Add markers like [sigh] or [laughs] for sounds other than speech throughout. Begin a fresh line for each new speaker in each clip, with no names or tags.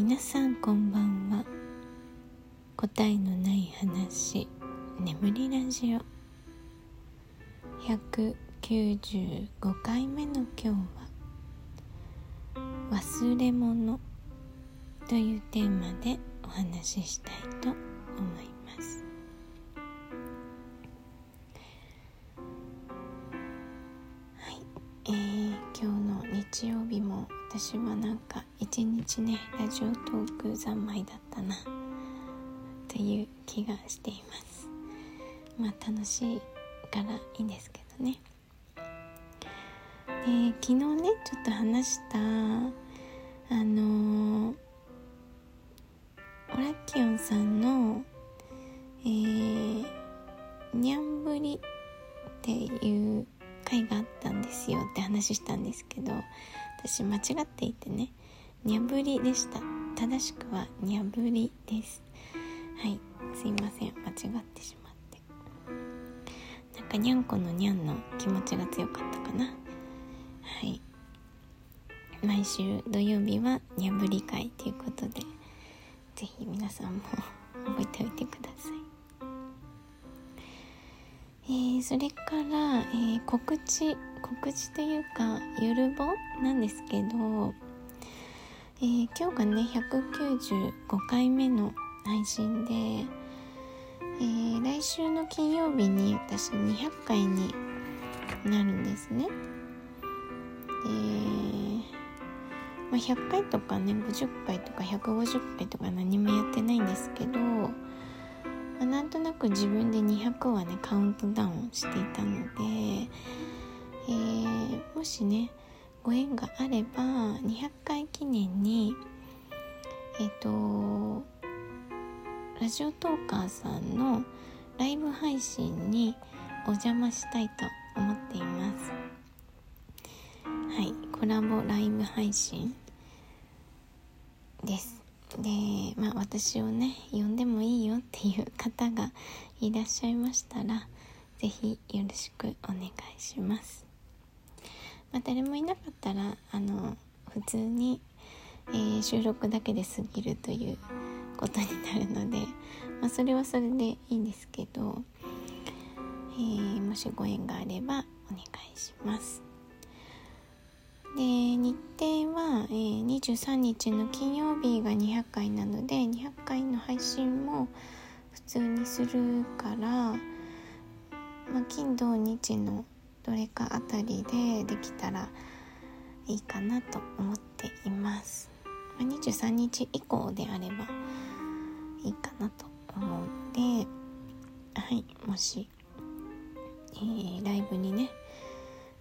皆さんこんばんは。答えのない話眠りラジオ。195回目の今日は「忘れ物」というテーマでお話ししたいと思います。はいえー、今日の日曜日も私はなんか一日ねラジオトーク三昧だったな。という気がしています。まあ楽しいからいいんですけどね。で昨日ねちょっと話したあのー、オラキオンさんのえー、にゃんぶりっていう回があったんですよって話したんですけど私間違っていてね。にゃぶりでした。正しくはにゃぶりです。はい。すいません。間違ってしまって。なんかにゃんこのにゃんの気持ちが強かったかな。はい。毎週土曜日はにゃぶり会ということで是非皆さんも覚えておいてください。えー、それから、えー、告知告知というかゆるぼなんですけど、えー、今日がね195回目の配信で、えー、来週の金曜日に私200回になるんですね。で、まあ、100回とかね50回とか150回とか何もやってないんですけどまあ、なんとなく自分で200はねカウントダウンしていたので、えー、もしねご縁があれば200回記念にえっ、ー、とラジオトーカーさんのライブ配信にお邪魔したいと思っています。はいコラボライブ配信です。で、まあ、私をね呼んでもいいよっていう方がいらっしゃいましたら是非よろしくお願いします、まあ、誰もいなかったらあの普通に、えー、収録だけで過ぎるということになるので、まあ、それはそれでいいんですけど、えー、もしご縁があればお願いします。で日程は、えー、23日の金曜日が200回なので200回の配信も普通にするから、まあ、金土日のどれかあたりでできたらいいかなと思っています、ま、23日以降であればいいかなと思うのではいもし、えー、ライブにね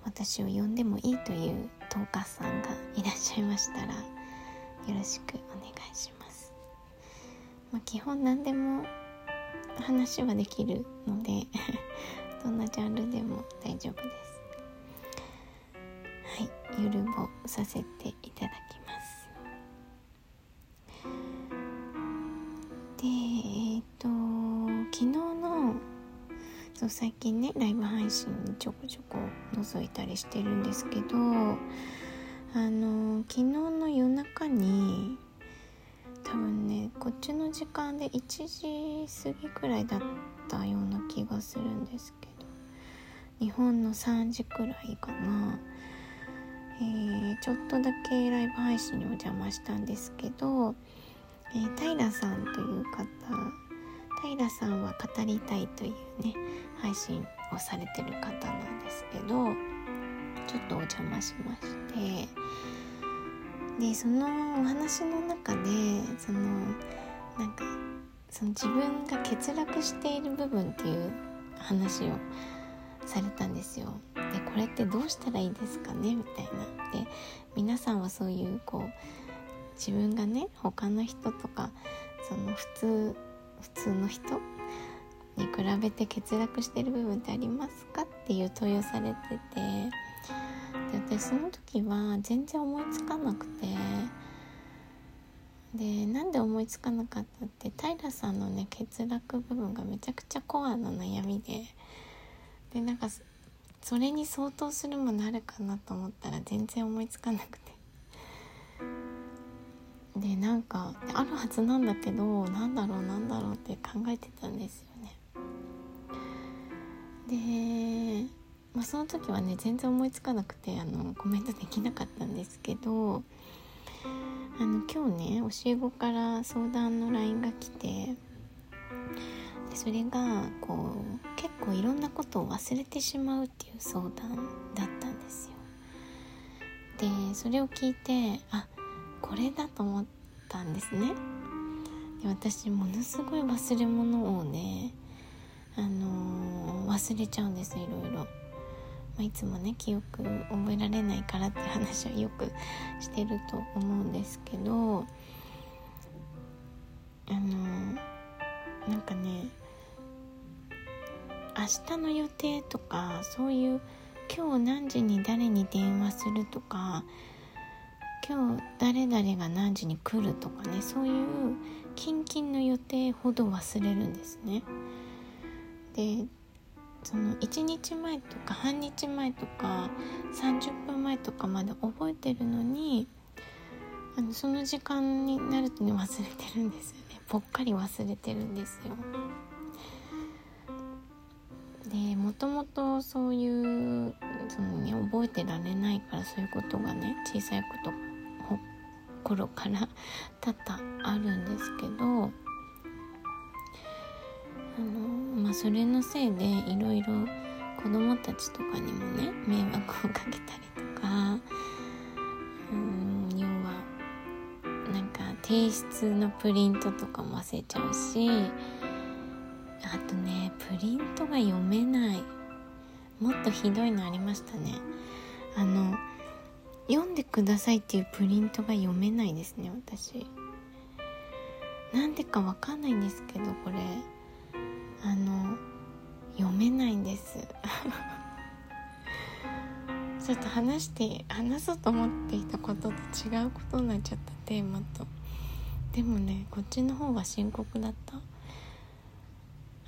私を呼んでもいいというトーカさんがいらっしゃいましたらよろしくお願いします、まあ、基本何でも話はできるのでどんなジャンルでも大丈夫です。はいゆるぼさせていただきます。でえっ、ー、と昨日のそう最近ねライブ配信にちょこちょこ覗いたりしてるんですけどあの昨日の夜中に多分ねこっちの時間で1時過ぎくらいだったたような気がするんですけど。日本の3時くらいかな、えー、ちょっとだけライブ配信にお邪魔したんですけど、えー、平さんという方平さんは語りたいというね配信をされてる方なんですけどちょっとお邪魔しまして。でそのお話の中でそのなんかその自分が欠落している部分っていう話をされたんですよ。でこれってどうしたらいいですかね？みたいな。で皆さんはそういうこう自分がね他の人とかその普通普通の人に比べて欠落してる部分ってありますか？っていう問いをされててで私その時は全然思いつかなくてでなんで思いつかなかったって平さんのね欠落部分がめちゃくちゃコアな悩みででなんかそれに相当するものあるかなと思ったら全然思いつかなくてでなんかあるはずなんだけどなんだろうなんだろうって考えてたんですよね。で、まあ、その時はね全然思いつかなくてあのコメントできなかったんですけどあの今日ね教え子から相談の LINE が来てでそれがこう結構いろんなことを忘れてしまうっていう相談だったんですよ。でそれを聞いてあこれだと思ったんですね。で私ものすごい忘れ物をね、あのー、忘れちゃうんですいろいろ。まあ、いつもね記憶覚えられないからって話はよくしてると思うんですけどあのなんかね明日の予定とかそういう今日何時に誰に電話するとか今日誰々が何時に来るとかねそういう近々の予定ほど忘れるんですね。でその1日前とか半日前とか30分前とかまで覚えてるのにあのその時間になるとね忘れてるんですよねぽっかり忘れてるんですよ。でもともとそういうその、ね、覚えてられないからそういうことがね小さいこと頃から [laughs] 多々あるんですけどあの、まあ、それのせいでいろいろ子供たちとかにもね迷惑をかけたりとかうん要はなんか提出のプリントとかも忘れちゃうしあとねプリントが読めない。もっとひどいのありましたね。あの読んでくださいっていうプリントが読めないですね私。なんでかわかんないんですけどこれ。ちょっと話して話そうと思っていたことと違うことになっちゃったテーマと。でもねこっちの方が深刻だった。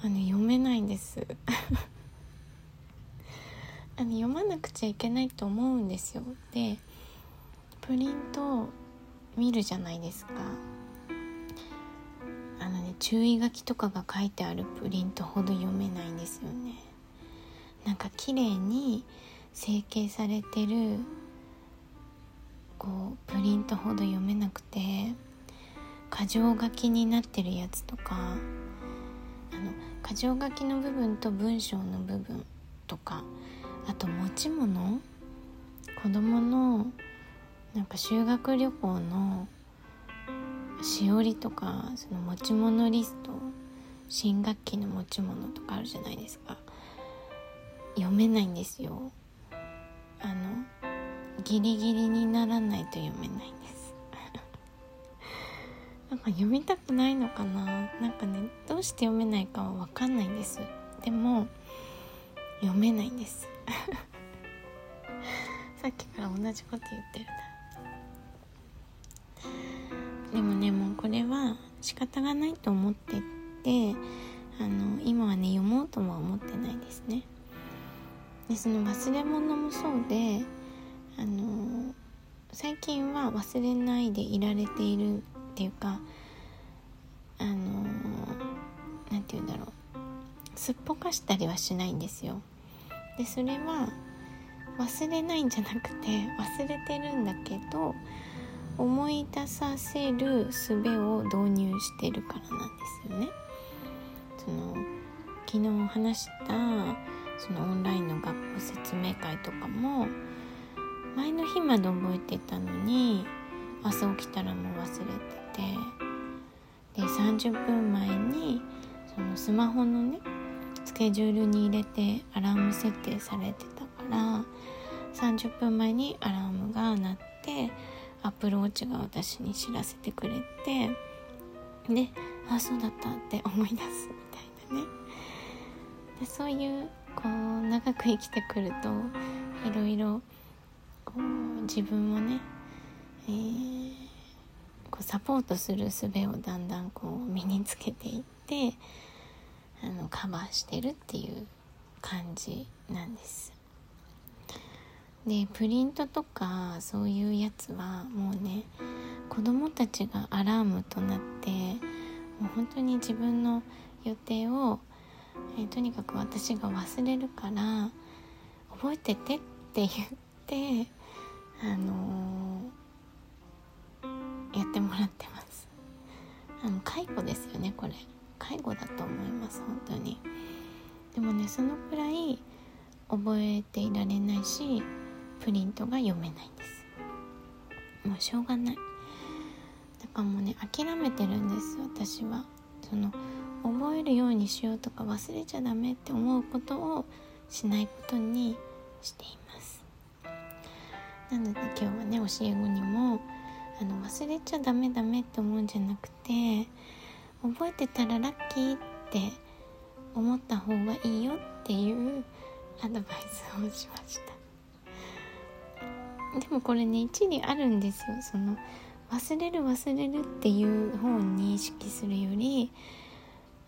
あの読めないんです。[laughs] あの読まなくちゃいけないと思うんですよ。でプリント見るじゃないですか。あのね注意書きとかが書いてあるプリントほど読めないんですよね。なんか綺麗に成形されてるこうプリントほど読めなくて箇条書きになってるやつとかあの箇条書きの部分と文章の部分とかあと持ち物子供のなんか修学旅行のしおりとかその持ち物リスト新学期の持ち物とかあるじゃないですか。読めないんですよ。あのギリギリにならないと読めないんです。[laughs] なんか読みたくないのかな？なんかねどうして読めないかは分かんないんです。でも読めないんです。[laughs] さっきから同じこと言ってるな。でもねもうこれは仕方がないと思っててあの今はね読もうとも思ってないですね。でその忘れ物もそうであの最近は忘れないでいられているっていうかあの何て言うんだろうすっぽかしたりはしないんですよでそれは忘れないんじゃなくて忘れてるんだけど思い出させる術を導入してるからなんですよね。その昨日話したそのオンラインの学校説明会とかも前の日まで覚えてたのに朝起きたらもう忘れててで30分前にそのスマホのねスケジュールに入れてアラーム設定されてたから30分前にアラームが鳴ってアプローチが私に知らせてくれてであそうだったって思い出すみたいなね。でそういうこう長く生きてくるといろいろこう自分をね、えー、こうサポートする術をだんだんこう身につけていってあのカバーしてるっていう感じなんです。でプリントとかそういうやつはもうね子供たちがアラームとなってもう本当に自分の予定を、えー、とにかく私が忘れるから覚えててって言ってあのー、やってもらってます。あの介護ですよねこれ。介護だと思います本当に。でもねそのくらい覚えていられないしプリントが読めないんです。もうしょうがない。だからもうね諦めてるんです私は。その覚えるようにしようとか忘れちゃダメって思うことをしないことにしています。なので今日はね教え子にもあの忘れちゃダメダメって思うんじゃなくて覚えてたらラッキーって思った方がいいよっていうアドバイスをしました。でもこれね一理あるんですよ。その忘れる忘れるっていう方に意識するより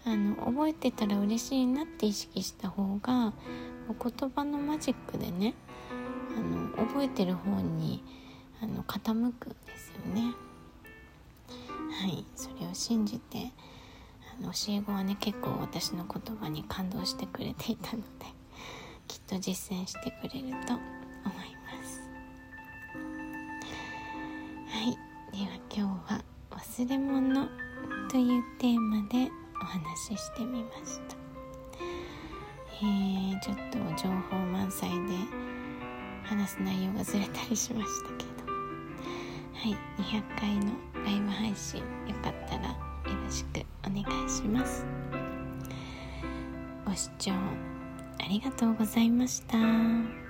あの覚えてたら嬉しいなって意識した方が言葉のマジックでねあの覚えてる方にあの傾くんですよね。はい。それを信じてあの教え子はね結構私の言葉に感動してくれていたのできっと実践してくれると思います。はい。では今日は「忘れ物」というテーマでお話ししてみました。えー、ちょっと情報満載で話す内容がずれたりしましたけど。はい200回のライブ配信よかったらよろしくお願いします。ご視聴ありがとうございました。